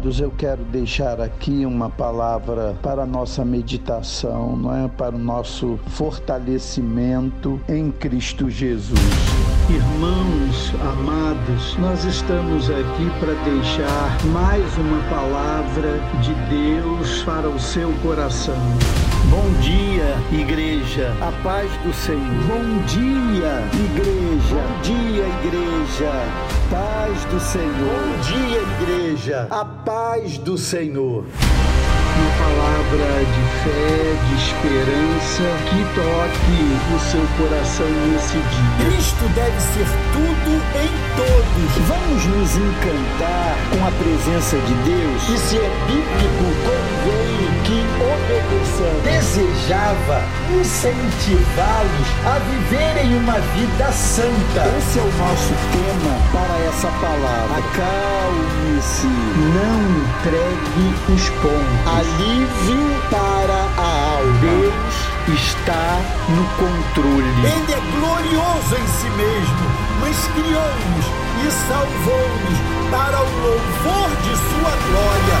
Amados, eu quero deixar aqui uma palavra para a nossa meditação, não é? Para o nosso fortalecimento em Cristo Jesus. Irmãos amados, nós estamos aqui para deixar mais uma palavra de Deus para o seu coração. Bom dia, igreja. A paz do Senhor. Bom dia, igreja. Bom dia, igreja. Paz do Senhor. Bom dia, igreja. A paz do Senhor uma palavra de fé, de esperança que toque o seu coração nesse dia. Cristo deve ser tudo em todos. Vamos nos encantar com a presença de Deus. E se é bíblico, convém que obedeçamos. Desejava incentivá-los a viverem uma vida santa. Esse é o nosso tema para essa palavra. Acalme-se, não entregue os pontos alívio para a alma. Deus está no controle. Ele é glorioso em si mesmo, mas criou-nos e salvou-nos para o louvor de sua glória.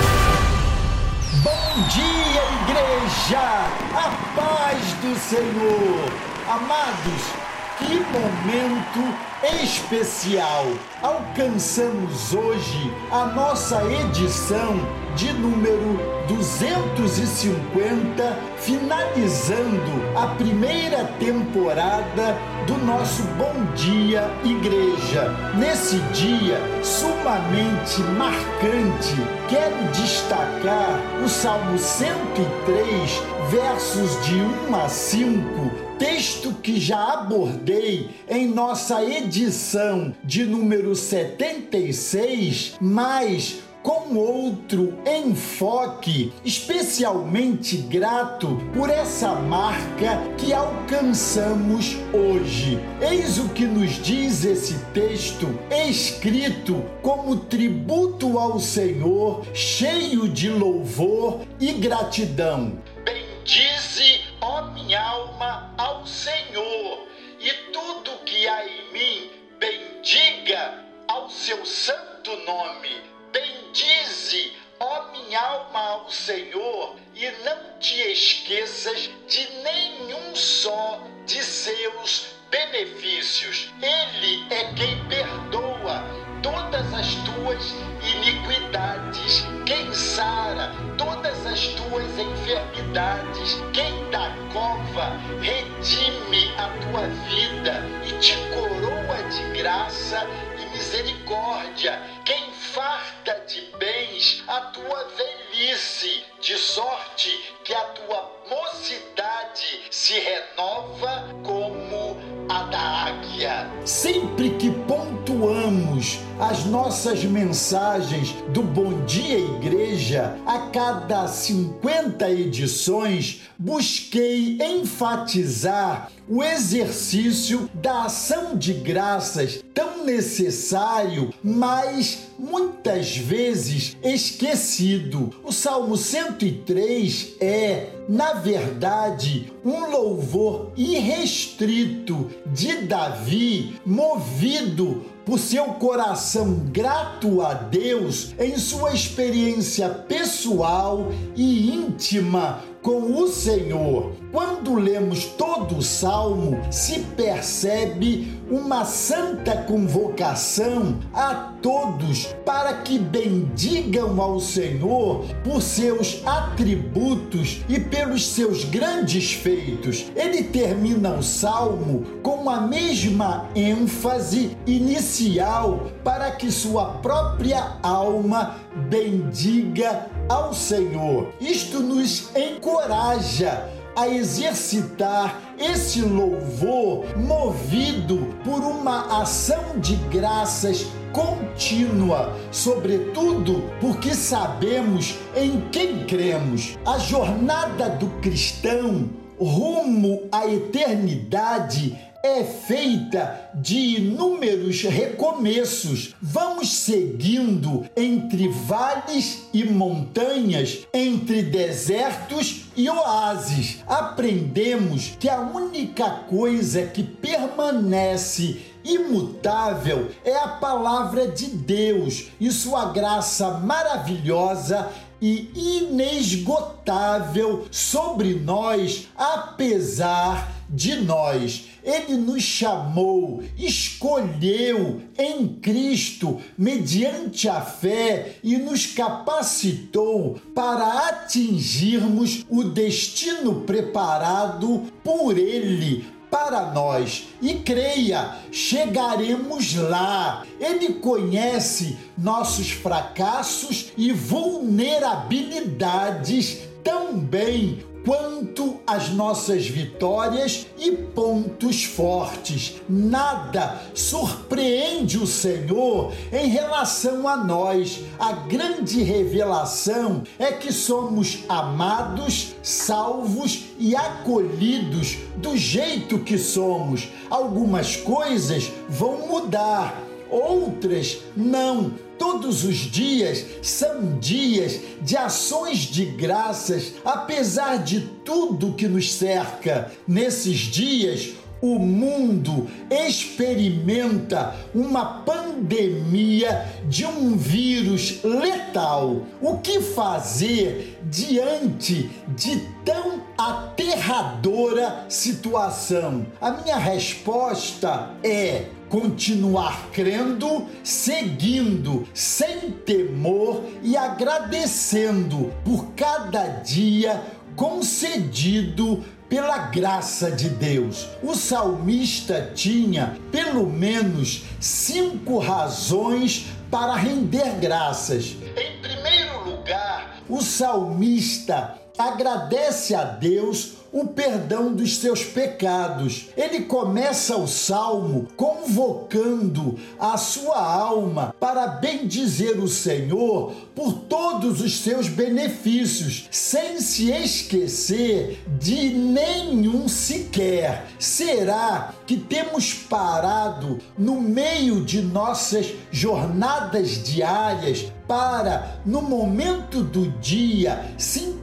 Bom dia, igreja! A paz do Senhor! Amados, que momento especial! Alcançamos hoje a nossa edição de número 250, finalizando a primeira temporada do nosso Bom Dia Igreja. Nesse dia sumamente marcante, quero destacar o Salmo 103, versos de 1 a 5, texto que já abordei em nossa edição de número 76, mas com outro enfoque, especialmente grato por essa marca que alcançamos hoje. Eis o que nos diz esse texto, escrito como tributo ao Senhor, cheio de louvor e gratidão. Bendize, ó minha alma, ao Senhor, e tudo que há em mim, bendiga ao seu santo nome Bendize, ó minha alma, ao Senhor e não te esqueças de nenhum só de seus benefícios. Ele é quem perdoa todas as tuas as tuas enfermidades, quem da cova redime a tua vida e te coroa de graça e misericórdia, quem farta de bens a tua velhice, de sorte que a tua mocidade se renova como a da águia. Sempre que pontuamos as nossas mensagens do Bom Dia Igreja, a cada 50 edições, busquei enfatizar o exercício da ação de graças tão necessário, mas muitas vezes esquecido. O Salmo 103 é, na verdade, um louvor irrestrito de Davi, movido por seu coração grato a Deus em sua experiência pessoal e íntima com o Senhor. Quando lemos todo o salmo, se percebe uma santa convocação a todos para que bendigam ao Senhor por seus atributos e pelos seus grandes feitos. Ele termina o salmo com a mesma ênfase inicial para que sua própria alma bendiga ao Senhor. Isto nos encoraja a exercitar esse louvor movido por uma ação de graças contínua, sobretudo porque sabemos em quem cremos. A jornada do cristão rumo à eternidade é feita de inúmeros recomeços. Vamos seguindo entre vales e montanhas, entre desertos e oásis. Aprendemos que a única coisa que permanece imutável é a palavra de Deus e sua graça maravilhosa e inesgotável sobre nós, apesar de nós. Ele nos chamou, escolheu em Cristo, mediante a fé, e nos capacitou para atingirmos o destino preparado por Ele para nós. E creia, chegaremos lá. Ele conhece nossos fracassos e vulnerabilidades tão bem quanto as nossas vitórias e pontos fortes. Nada surpreende o Senhor em relação a nós. A grande revelação é que somos amados, salvos e acolhidos do jeito que somos. Algumas coisas vão mudar, outras não Todos os dias são dias de ações de graças, apesar de tudo que nos cerca. Nesses dias, o mundo experimenta uma pandemia de um vírus letal. O que fazer diante de tão aterradora situação? A minha resposta é continuar crendo, seguindo, sem temor e agradecendo por cada dia concedido pela graça de Deus. O salmista tinha pelo menos cinco razões para render graças. Em primeiro lugar, o salmista agradece a Deus o perdão dos seus pecados. Ele começa o salmo convocando a sua alma para bendizer o Senhor por todos os seus benefícios, sem se esquecer de nenhum sequer. Será que temos parado no meio de nossas jornadas diárias para, no momento do dia, simplesmente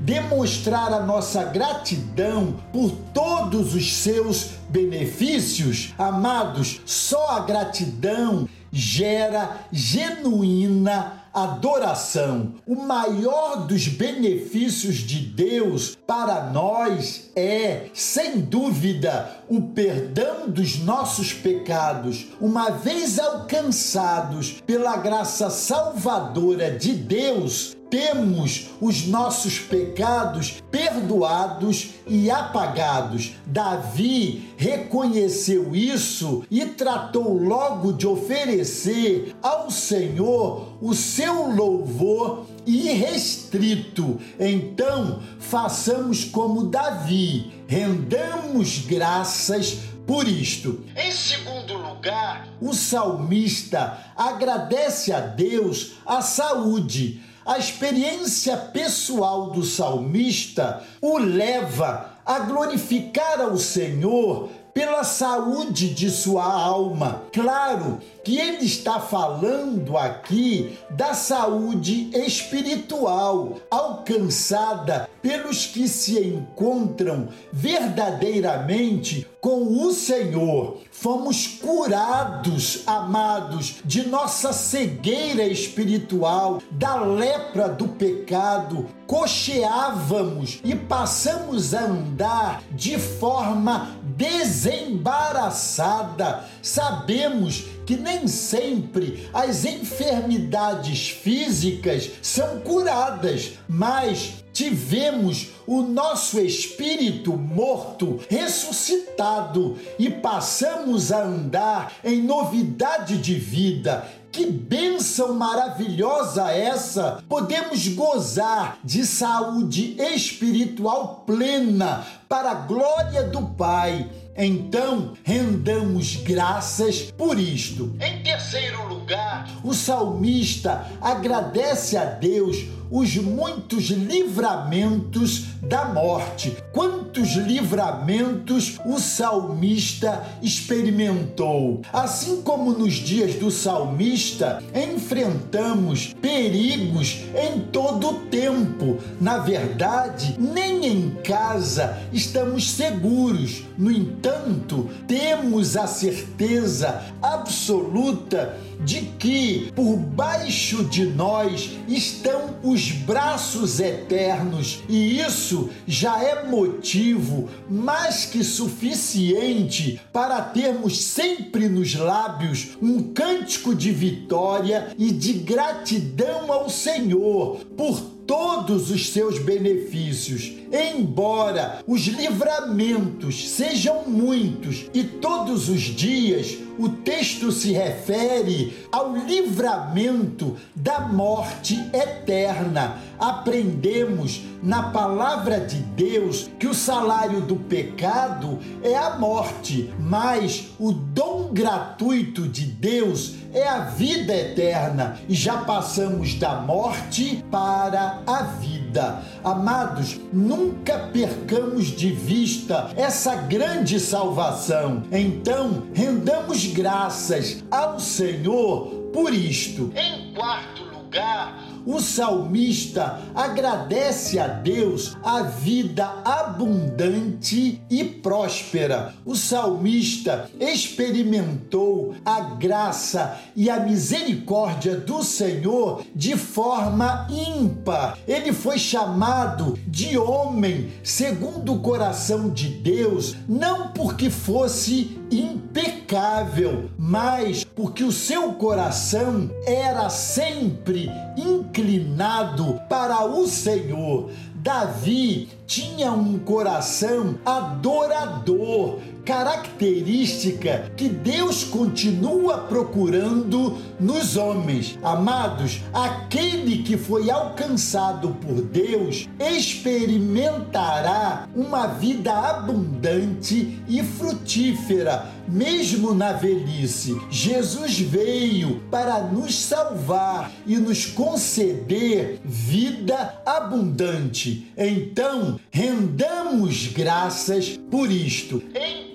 demonstrar a nossa gratidão por todos os seus benefícios? Amados, só a gratidão gera genuína adoração. O maior dos benefícios de Deus para nós é, sem dúvida, o perdão dos nossos pecados. Uma vez alcançados pela graça salvadora de Deus, temos os nossos pecados perdoados e apagados. Davi reconheceu isso e tratou logo de oferecer ao Senhor o seu louvor irrestrito. Então, façamos como Davi, rendamos graças por isto. Em segundo lugar, o salmista agradece a Deus a saúde a experiência pessoal do salmista o leva a glorificar ao Senhor pela saúde de sua alma. Claro que ele está falando aqui da saúde espiritual alcançada pelos que se encontram verdadeiramente com o Senhor. Fomos curados, amados, de nossa cegueira espiritual, da lepra do pecado, cocheávamos e passamos a andar de forma desembaraçada. Sabemos que nem sempre as enfermidades físicas são curadas, mas tivemos o nosso espírito morto ressuscitado e passamos a andar em novidade de vida. Que bênção maravilhosa essa! Podemos gozar de saúde espiritual plena para a glória do Pai então, rendamos graças por isto. Em terceiro lugar, lugar, o salmista agradece a Deus os muitos livramentos da morte. Quantos livramentos o salmista experimentou? Assim como nos dias do salmista, enfrentamos perigos em todo o tempo. Na verdade, nem em casa estamos seguros. No entanto, temos a certeza absoluta de que por baixo de nós estão os braços eternos, e isso já é motivo mais que suficiente para termos sempre nos lábios um cântico de vitória e de gratidão ao Senhor por todos os seus benefícios. Embora os livramentos sejam muitos e todos os dias o texto se refere ao livramento da morte eterna. Aprendemos na palavra de Deus que o salário do pecado é a morte, mas o dom gratuito de Deus é a vida eterna e já passamos da morte para a vida. Amados, nunca percamos de vista essa grande salvação. Então, rendamos graças ao Senhor por isto. Em quarto lugar, o salmista agradece a Deus a vida abundante e próspera. O salmista experimentou a graça e a misericórdia do Senhor de forma ímpar. Ele foi chamado de homem segundo o coração de Deus, não porque fosse impecável, mas porque o seu coração era sempre inclinado para o Senhor. Davi tinha um coração adorador, característica que Deus continua procurando nos homens. Amados, aquele que foi alcançado por Deus experimentará uma vida abundante e frutífera, mesmo na velhice. Jesus veio para nos salvar e nos conceder vida abundante. Então, rendamos graças por isto. Em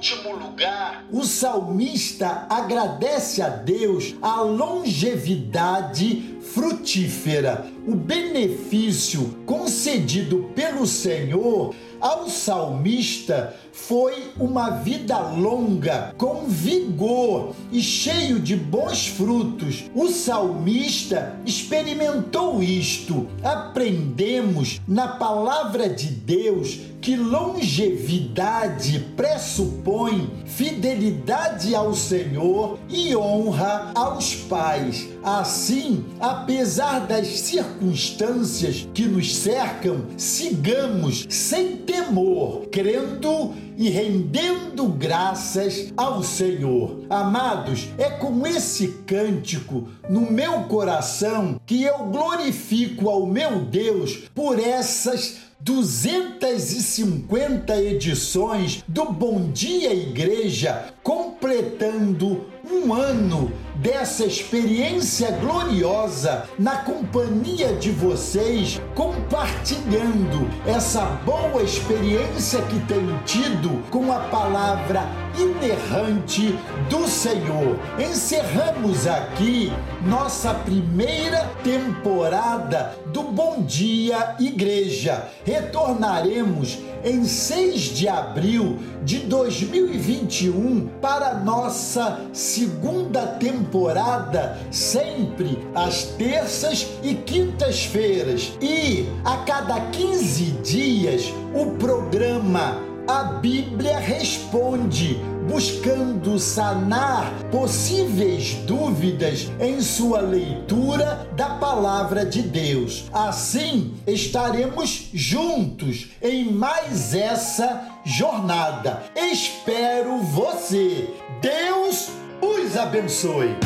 último lugar, o salmista agradece a Deus a longevidade frutífera, o benefício concedido pelo Senhor ao salmista foi uma vida longa, com vigor e cheio de bons frutos. O salmista experimentou isto. Aprendemos na palavra de Deus que longevidade pressupõe fidelidade ao Senhor e honra aos pais. Assim, apesar das circunstâncias que nos cercam, sigamos sem temor, crendo e rendendo graças ao Senhor. Amados, é com esse cântico no meu coração que eu glorifico ao meu Deus por essas 250 edições do Bom Dia Igreja, completando um ano dessa experiência gloriosa na companhia de vocês, compartilhando essa boa experiência que tenho tido com a palavra inerrante do Senhor. Encerramos aqui nossa primeira temporada do Bom Dia Igreja. Retornaremos em 6 de abril de 2021 para nossa segunda temporada, sempre às terças e quintas-feiras. E a cada 15 dias, o programa A Bíblia Responde buscando sanar possíveis dúvidas em sua leitura da palavra de Deus. Assim, estaremos juntos em mais essa jornada. Espero você. Deus os abençoe.